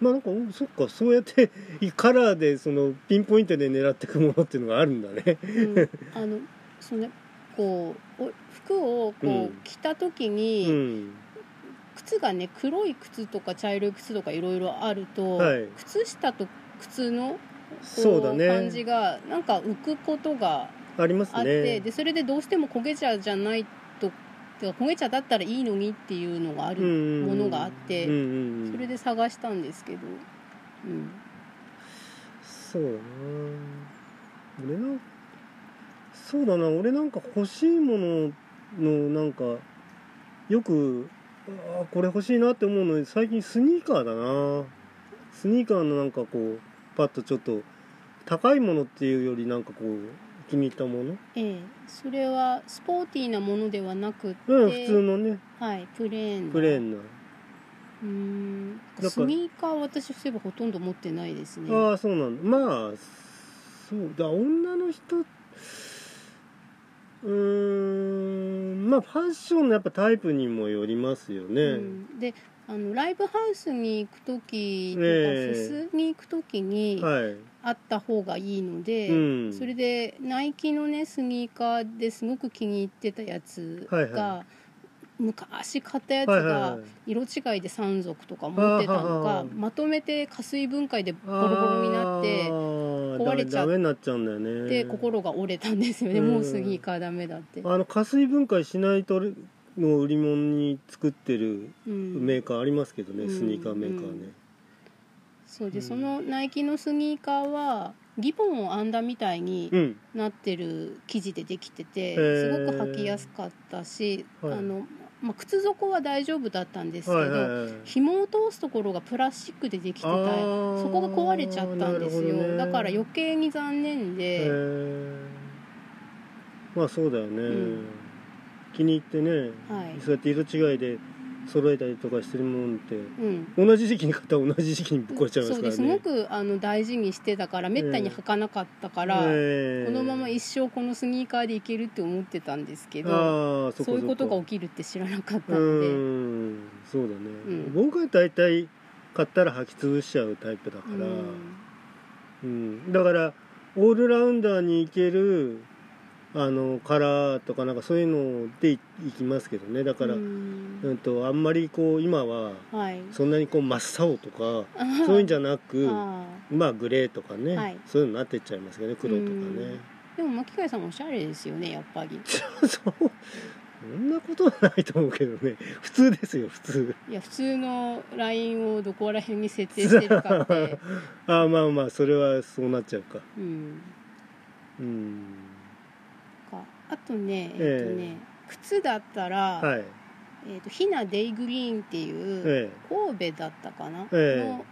まあなんかおそっかそうやってカラーでそのピンポイントで狙っていくものっていうのがあるんだね。うん、あのそのこうお服をこう、うん。着た時うに、ん靴がね黒い靴とか茶色い靴とかいろいろあると、はい。靴下と靴のこそうだね。感じがなんか浮くことがありますあって、ね。でそれでどうしても焦げ茶じゃないとてか焦げ茶だったらいいのにっていうのがあるものがあって、それで探したんですけど、うん、そうだな。俺なそうだな。俺なんか欲しいもののなんかよくあーこれ欲しいなって思うのに最近スニーカーだな。スニーカーのなんかこうパッとちょっと高いものっていうよりなんかこう気に入ったものええ。それはスポーティーなものではなくて、うん普通のね。はい、プレーンなプレーンな、うーん。スニーカーは私そういえばほとんど持ってないですね。ああそうなんだ。まあそうだ女の人うーんまあファッションのやっぱタイプにもよりますよね、うん、であのライブハウスに行く時とか、ええフェスに行く時にはい。あった方がいいので、うん。それでナイキのねスニーカーですごく気に入ってたやつが、はいは昔買ったやつが色違いで3足とか持ってたのがはまとめて加水分解でボロボロになって壊壊れちゃっダメになっちゃうんだよね。で心が折れたんですよね、うん。もうスニーカーダメだって、あの加水分解しないとの売り物に作ってるうん。メーカーありますけどね、うん。スニーカーメーカーね、そうで、うん。そのナイキのスニーカーはリボンを編んだみたいにうん。なってる生地でできてて、すごく履きやすかったし、はい。あのまあ、靴底は大丈夫だったんですけど、はいはいはい。紐を通すところがプラスチックでできてたそこが壊れちゃったんですよ、ね。だから余計に残念へで、ー。まあそうだよね、ん気に入ってね、はい。そうやって色違いで揃えたりとかしてるもんってうん、同じ時期に買ったら同じ時期にぶっ壊れちゃいまそうですすからねごくあの大事にしてたからめったに履かなかったから、ええ。このまま一生このスニーカーでいけるって思ってたんですけどそういうことがそ起きるって知らなかったうので、んそうだね、うん僕は大体買ったら履き潰しちゃうタイプだから、うん。うん、だからオールラウンダーに行けるあのカラーとかなんかそういうのでいいきますけどね。だから、ううんんとあんまりこう今ははい。そんなにこう真っ青とか あそういうんじゃなくあまあグレーとかね、はい。そういうのになってっちゃいますけどね黒とかね、ーでも巻貝さんおしゃれですよねやっぱり。そうそんなことはないと思うけどね。普通ですよ普通。いや普通のラインをどこら辺に設定してるかって。ああまあまあそれはそうなっちゃうか。うん。うん。かあとねえっ、ええとね靴だったら、はい。えー、とヒナデイグリーンっていう、え神戸だったかな、ええ。の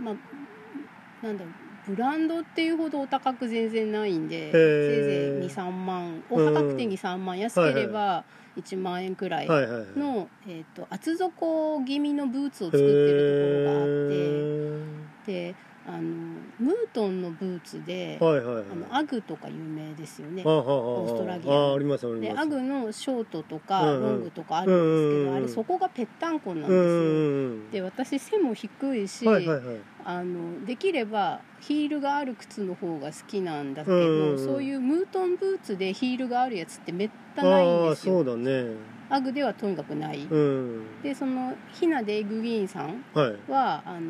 まあなんだろうブランドっていうほどお高く全然ないんで、え。せいぜい23万お高くて23万、安ければ1万円くらいえはいはいはい。の、えー、と厚底気味のブーツを作ってるところがあってであのムートンのブーツで、はいはいはい。あのアグとか有名ですよね。はあはあはあオーストラリアああありますあります。でアグのショートとかロングとかあるんですけど、あれそこがぺったんこなんですうよ、んで私背も低いし、はいはいはい。あのできればヒールがある靴の方が好きなんだけど、そういうムートンブーツでヒールがあるやつってめったないんああですよ。そうだね。アグではとにかくない、うん。でそのヒナ・デイ・グリーンさんはい。はあの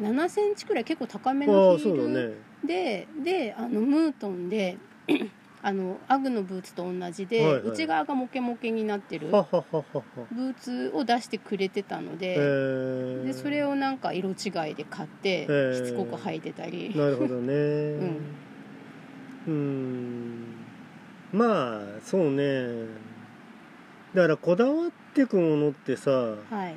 7センチくらい結構高めあのヒールね。で、であのムートンで あのアグのブーツと同じで、はいはい内側がモケモケになってるブーツを出してくれてたので,、でそれをなんか色違いで買ってー。しつこく履いてたり、なるほどね。うん。まあそうね。だからこだわってくものってさはい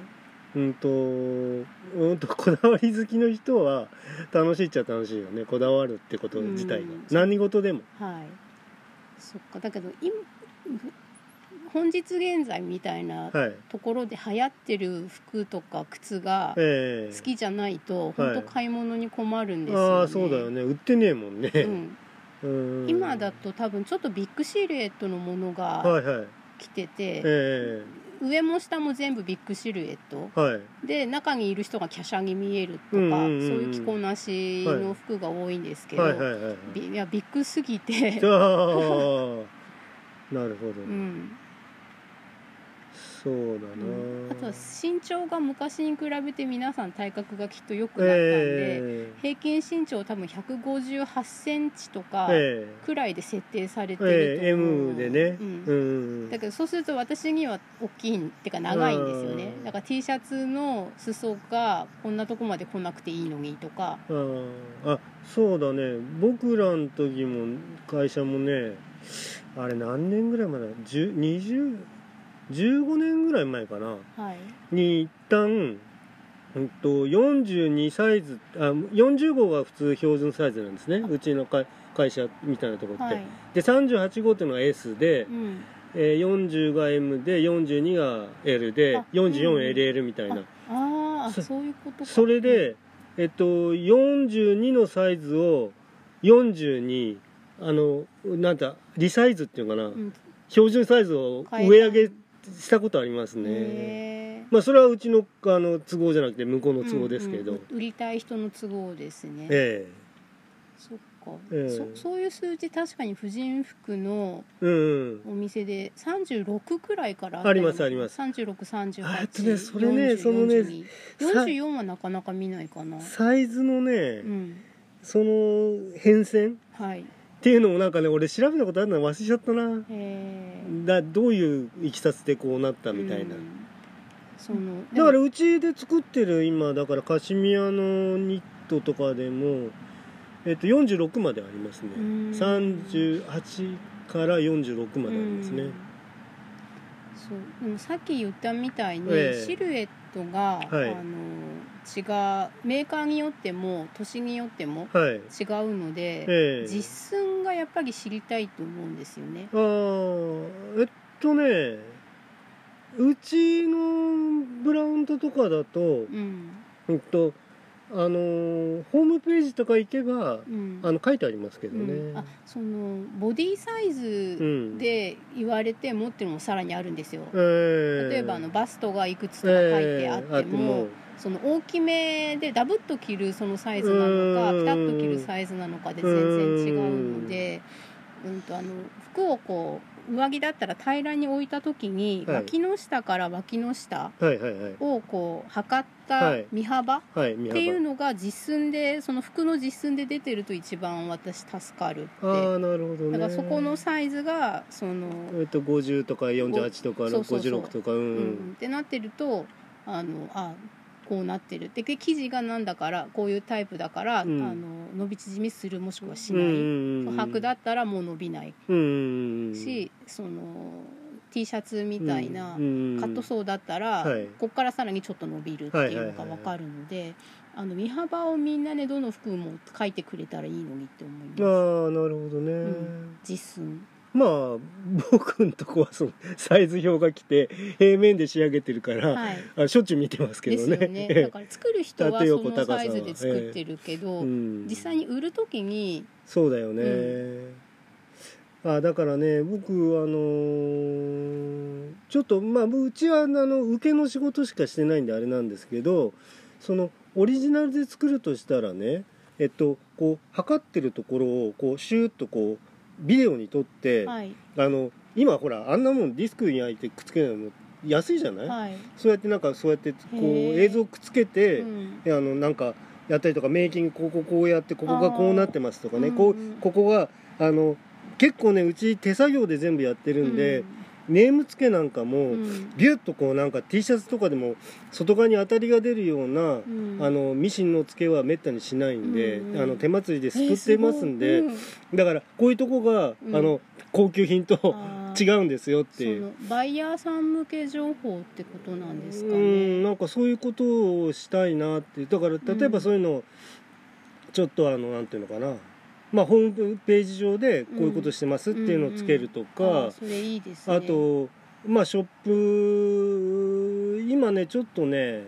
うんとうんと こだわり好きの人は楽しいっちゃ楽しいよね。こだわるってこと自体が。うん何事でも。はい。そっか。だけど今本日現在みたいなはい。ところで流行ってる服とか靴がええ。好きじゃないとはい。本当買い物に困るんですよね、ああそうだよね。売ってねえもんね、うん、うん。今だと多分ちょっとビッグシルエットのものがはいはい。来てて、え上も下も全部ビッグシルエット。えはい。で中にいる人が華奢に見えるとか、うんうんうんうん。そういう着こなしの服が多いんですけど、はいはいはいはい。びいやビッグすぎて、なるほど、うんそうだな、うんあとは身長が昔に比べて皆さん体格がきっと良くなったんで、え平均身長多分158センチとかええ。くらいで設定されてええると思う、M でね。うん。うん。だけどそうすると私には大きいっていうか長いんですよね。うん。だから T シャツの裾がこんなとこまで来なくていいのにとか。あー。あそうだね。僕らの時も会社もねあれ何年ぐらい前だ？10 20 15年ぐらい前かな。はい。に一旦うんと42サイズあ40号が普通標準サイズなんですね。うちの会会社みたいなところって、はい、で38号っていうのが S でう、ん、えー40が M で42が L であうん 44LL みたいな、ああそそういうことか。それで、えっと、42のサイズを40にあのなんだリサイズっていうのかな、うん、標準サイズを上上げしたことありますね。まあそれはうちのあの都合じゃなくて向こうの都合ですけど、うんうん売りたい人の都合ですね、えそっええ。そそういう数字確かに婦人服のお店で36くらいからありますあります。3638あとねそれねそのねさ44はなかなか見ないかな。サイズのね、うん。その変遷？っはいていうのもなんかね俺調べたことあるの忘れちゃったな。えだどういういきさつでこうなったみたいな、うん。そのだからうちで作ってる今だからカシミヤのニットとかでも、えっと、46までありますね。うん。38から46までありますね。うん。そう。でもさっき言ったみたいに、ええ。シルエットが、はい。あの違うメーカーによっても年によってもはい。違うので、ええ。実寸がやっぱり知りたいと思うんですよね。あーえっとねうちのブランドとかだと、うん。うんとあのーホームページとか行けばうん。あの書いてありますけどね、うん。あそのボディサイうズん。で言われてもっていうのもさらにあるんですよ。ええ。例えばあのバストがいくつとか書いてあっても,、ええその大きめでダブっと着るそのサイズなのかうん。ピタッと着るサイズなのかで全然違うので、うん、とあの服をこう上着だったら平らに置いた時に、はい。脇の下から脇の下をこう測ったはい。身幅っていうのが実寸でその服の実寸で出てると一番私助かるって。ああなるほどね。だからそこのサイズがその、えっと50とか48とかそうそうそう56とかう。ん、うん。ってなってるとあのあこうなってる。でで生地がなんだからこういうタイプだから、うん。あの伸び縮みするもしくはしうんない、白だったらもう伸びない。し、その T シャツみたいなカットソーだったら、はい。ここからさらにちょっと伸びるっていうのが分かるので、あの身幅をみんなでどの服も書いてくれたらいいのにって思います。ああなるほどね、ん。実寸まあ僕のとこはそのサイズ表が来て平面で仕上げてるから、はい。あしょっちゅう見てますけでどね。ね だから作る人は縦そのサイズで作ってるけど、うん、実際に売る時にそうだよね、うあだからね僕あのーちょっとまあうちはあの受けの仕事しかしてないんであれなんですけどそのオリジナルで作るとしたらねえっとこう測ってるところをこうシューッとこうビデオに撮って、はい。あの今ほらあんなもんディスクに焼いてくっつけるのも安いじゃない、はい、そうやってなんかそうやってこう映像くっつけて、うん。であのなんかやったりとかメイキングこここうやってここがこうなってますとかね。こううんうん。ここがあの結構ねうち手作業で全部やってるんで、ネーム付けなんかも、うん。うんビュッとこうなんか T シャツとかでも外側に当たりが出るような、うん。あのミシンの付けはめったにしないんで、うんうん。あの手祭りですくってますんで、えーうんだからこういうとこが、うん。あの高級品と違うんですよってバイヤーさん向け情報ってことなんですかうんねなんかそういうことをしたいなってだから例えばそういうのをちょっとあのなんていうのかなまあホームページ上でこういうことしてますっていうのをつけるとか、あーそれいいですね。あとまあショップ今ねちょっとね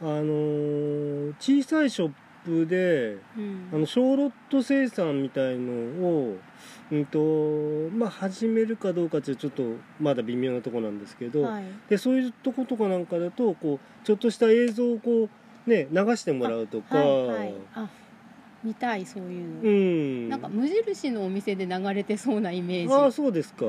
あのー小さいショップでうん。あの小ロット生産みたいのをうんとまあ始めるかどうかってちょっとまだ微妙なとこなんですけど、はい。でそういうとことかなんかだとこうちょっとした映像をこうね流してもらうとか、はいはい。あ見たいそういう。の、うん。なんか無印のお店で流れてそうなイメああージそうですか。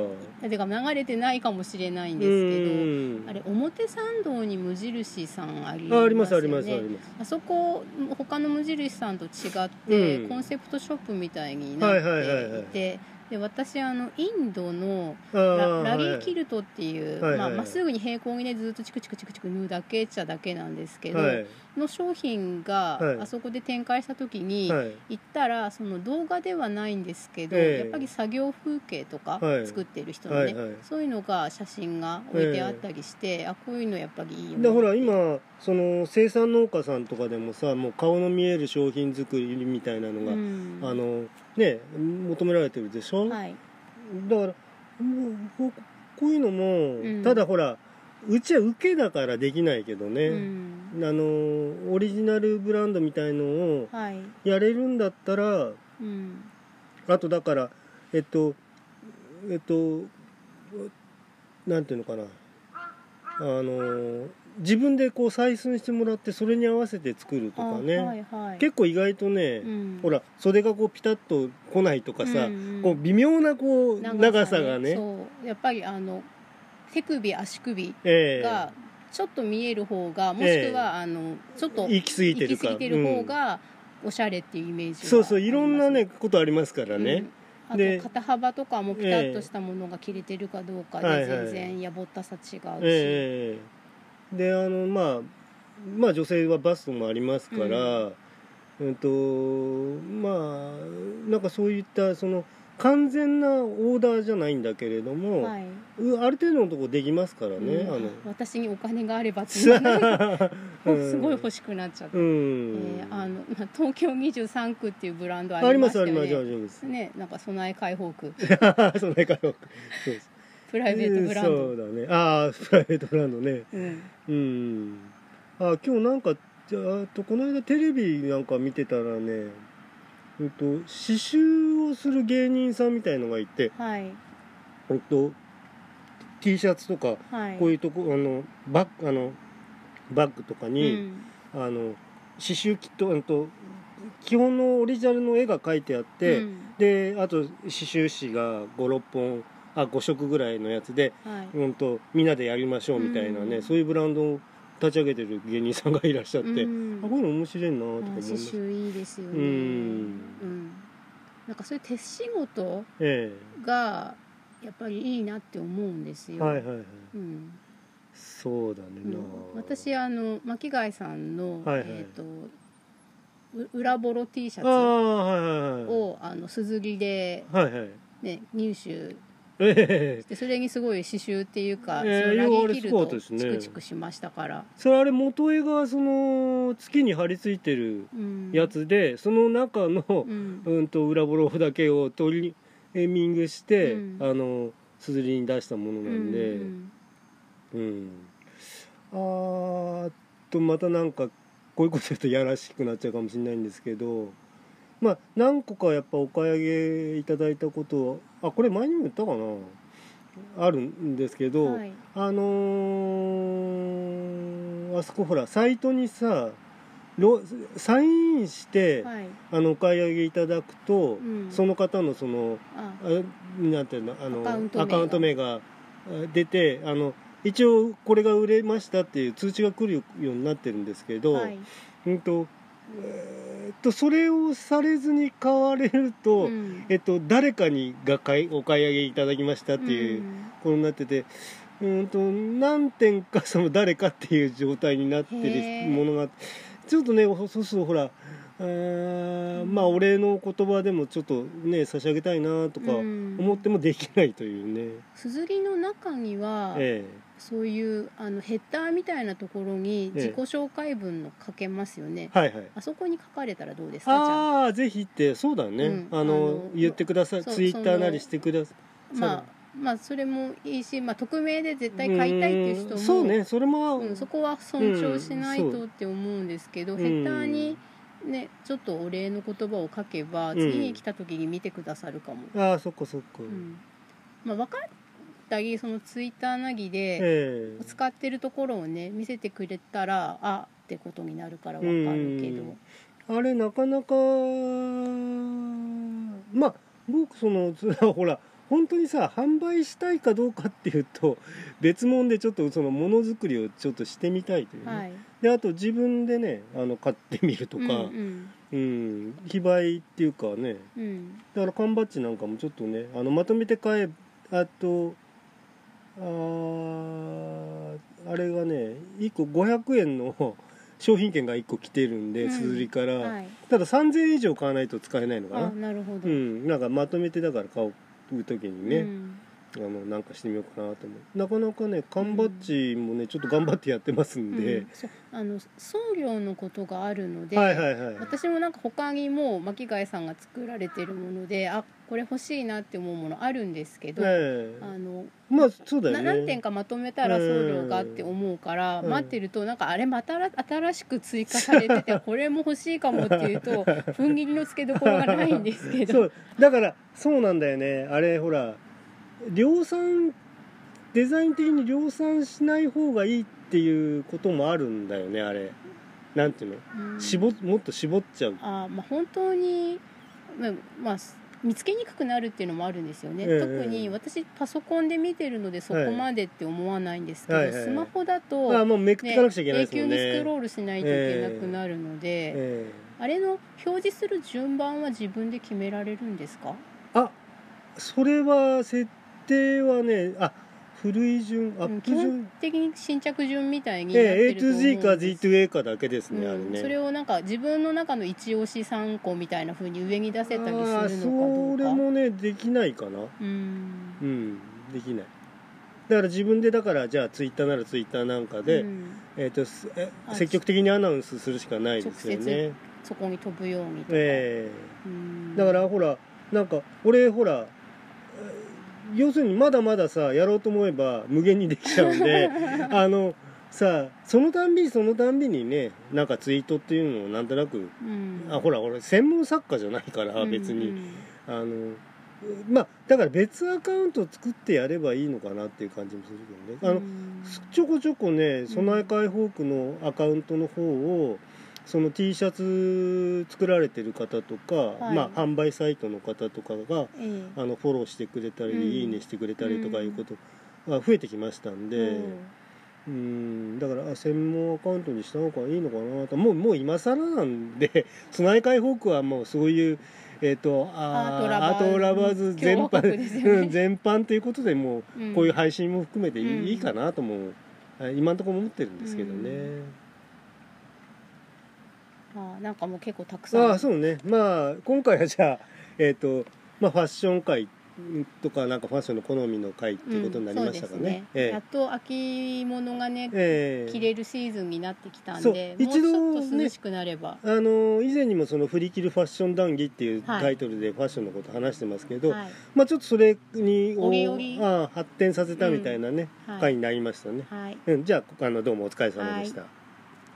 てか流れてないかもしれないんうですけどん。あれ表参道に無印さんありあありまよますすありますあねります。あそこ他の無印さんと違って、うん。コンセプトショップみたいになっていて、はいはいはいはいで私あのインドのあララリーキルルトっていう、はい。はいまあ、まっすぐに平行にねずっとチクチクチクチク縫うだけっちゃだけなんですけど、はい。の商品がはい。あそこで展開した時に、はい。行ったらその動画ではないんですけど、ええ。やっぱり作業風景とかはい。作ってる人のね、はいはい。そういうのが写真が置いてあったりして、あこういうのやっぱりいいよねでほら今その生産農家さんとかでもさもう顔の見える商品作りみたいなのが、うん。あのね求められてるでしょ、はい。だからもうここういうのも、うん。ただほらうちは受けだからできないけどね、うん。あのオリジナルブランドみたいのをはい。やれるんだったらうん。あとだからえっとえっとなんていうのかな。あの自分でこう採寸してもらってそれに合わせて作るとかね、あはいはい、結構意外とね、うん。ほら袖がこうピタッと来ないとかさ、うんうんこう微妙なこう長さがね。そう。やっぱりあの手首足首ええ。がちょっと見える方が、もしくはあのちょっと行き過ぎてる方がおしゃれっていうイメージがそうそういろんなねことありますからね、うん。あでと肩幅とかもピタッとしたものが切れてるかどうかで全然やぼったさ違うし、ええであのまあまあ女性はバストもありますから、うん、とまあなんかそういったその完全なオーダーじゃないんだけれども、はい。うある程度のとこできますからね、うん。あの。私にお金があればっていう。の が うん。すごい欲しくなっちゃって、うん、えーあのまあ東京23区っていうブランドあありまりますすよね。あります大丈夫です。ねなんか備え解放区。それからそうですプライベートブランド、そうだね。ああプライベートブランドね。うん、うん。あ今日なんかじゃああとこの間テレビなんか見てたらねうんと刺繍をする芸人さんみたいのがいてはい。うんと T シャツとかはい。こういうとこあのバッグあのバッグとかうに、ん。あの刺繍キットうんと基本のオリジナルの絵が描いてあって、うん。であと刺繍紙が56本あ5色ぐらいのやつで、はい。うん、とみんなでやりましょうみたいなね、うん。そういうブランドを立ち上げてる芸人さんがいらっしゃって、うん。あこういうの面白いなとかあ思います。刺繍いいですよね。うん。うん。なんかそういう手仕事えがやっぱりいいなって思うんですよ、えはいはいはい。うん。そうだねな、うん、私あの巻貝さんの、はいはい。えっ、とう裏ボロ T シャツああはいはいはい。をあのすずりで、はいはい。ね、入手ええ。でそれにすごい刺繍っていうか、えーそのラギーキルいやあれすごかとったですね。チクチクしましたから、それあれ元絵がその月に貼り付いてるうん、やつで、その中のう、ん。うん、と裏ボロだけをトリミングして、うん。あのすずりに出したものなんで、うん。うん、あーっとまたなんかこういうこと言うとやらしくなっちゃうかもしれないんですけどまあ何個かやっぱお買い上げいただいたことあこれ前にも言ったかな。あるんですけど、はい。あのーあそこほらサイトにさロサインして、はい。あのお買い上げいただくと、うん。その方のそのあ。あなんていうのあのアカウント名が。出てあの一応これが売れましたっていう通知が来るようになってるんですけど、はい。うんとえーっとそれをされずに買われると、うん。えっと、誰かにが買いお買い上げいただきましたっていうことになってて、うんと何点かその誰かっていう状態になってるものがちょっとねそうするとほらあーまあお礼の言葉でもちょっとね差し上げたいなとかうん。思ってもできないというね、すずりの中には、えそういうあのヘッダーみたいなところに自己紹介文の書けますよね、えはいはい。あそこに書かれたらどうですか？あ。ああぜひってそうだね、うん。あの言ってください。ツイッターなりしてください。まあまあそれもいいし、まあ、匿名で絶対買いたいっていう人もん。そうね。それも、うん、そこは尊重しないうんとって思うんですけど、うん。ヘッダーに、ね、ちょっとお礼の言葉を書けばん。次に来た時に見てくださるかも、ああそっかそっか、うん。まあ、分かったりそのツイッターなぎでええ。使ってるところをね見せてくれたらあってことになるから分かるけど、あれなかなかまあ僕その ほら本当にさ販売したいかどうかっていうと別物でちょっとそのものづくりをちょっとしてみたいというね、はい。であと自分でねあの買ってみるとか、うんうん。非売っていうかね。うん。うんだから缶バッジなんかもちょっとねあのまとめて買えあとあーあれがね1個500円の 商品券が1個来てるんでうん。すずりから、はい、ただ3000円以上買わないと使えないのかあななるほど、うん。なんかまとめてだから買う時にね、うんあのなんかしてみようかなと思う。なかなかね缶バッジもねちょっと頑張ってやってますんで、うんあの送料のことがあるので、はいはいはい私もなんか他にも巻貝さんが作られてるものであこれ欲しいなって思うものあるんですけど、ええ。あのまあそうだよね。な何点かまとめたら送料がって思うから、うん。待ってるとなんかあれまたら新しく追加されててこれも欲しいかもっていうと 踏ん切りのつけどころがないんですけど。そう。だからそうなんだよね。あれほら量産デザイン的に量産しない方がいいっていうこともあるんだよねあれ。なんていうの？うん。絞もっと絞っちゃう。あーまあ本当にまあ、まあ見つけにくくなるっていうのもあるんですよね、ええ。特に私パソコンで見てるのでそこまでって思わないんですけど、はいスマホだと、あもうめくっていかなくちゃいけない永ですもんね。久にスクロールしないといけなくなるので、えあれの表示する順番は自分で決められるんですか？えあそれは設定はねあ古い順アップうん基本順的に新着順みたいになっええてると A 思う to ん Z かです。Z to A かだけですね、あれうんねそれをなんか自分の中の一押し3個みたいな風に上に出せたりするのかどあーうか。それもねできないかな。うん。うんできない。だから自分でだからじゃあツイッターならツイッターなんかで、うん。えー、とすえあ積極的にアナウンスするしかないですよ直ね。そこに飛ぶようにとか、えうん。えだからほらなんか俺ほらえー要するにまだまださやろうと思えば無限にできちゃうんで あのさそのたんびにそのたんびにねなんかツイートっていうのをなんとなくうん。あほら俺専門作家じゃないからうん。別に、うんあのまあだから別アカウント作ってやればいいのかなっていう感じもするけどね。あの、うん。ちょこちょこね備え解放区のアカウントの方をその T シャツ作られてる方とか、はい。まあ、販売サイトの方とかがええ。あのフォローしてくれたり、うんいいねしてくれたりとかうん。いうことが増えてきましたんで、う。んうんだからあ専門アカウントにした方がいいのかなと。もうもう今更なんで備え解放区はもうそういう。えー、とあーアアートラバーラバーズズ全般、うん全般ということでもううん。こういう配信も含めていい,、うん。いいかなともあ今のところ思ってるんですけどね、あなんかもう結構たくさん。ああそうね。まあ今回はじゃあ えっ、とまあファッション界とかなんかファッションの好みの回っていうことになりましたかね,、うんそうですえやっと秋物がねええ。え着れるシーズンになってきたんで一度もうちょっと涼しくなれば、あの以前にもその「振り切るファッション談義」っていうはいタイトルでファッションのこと話してますけど、はい。まあちょっとそれに折々ああ発展させたみたいなね、はい。回になりましたね、はい。うん、じゃああのどうもお疲れ様でした、はい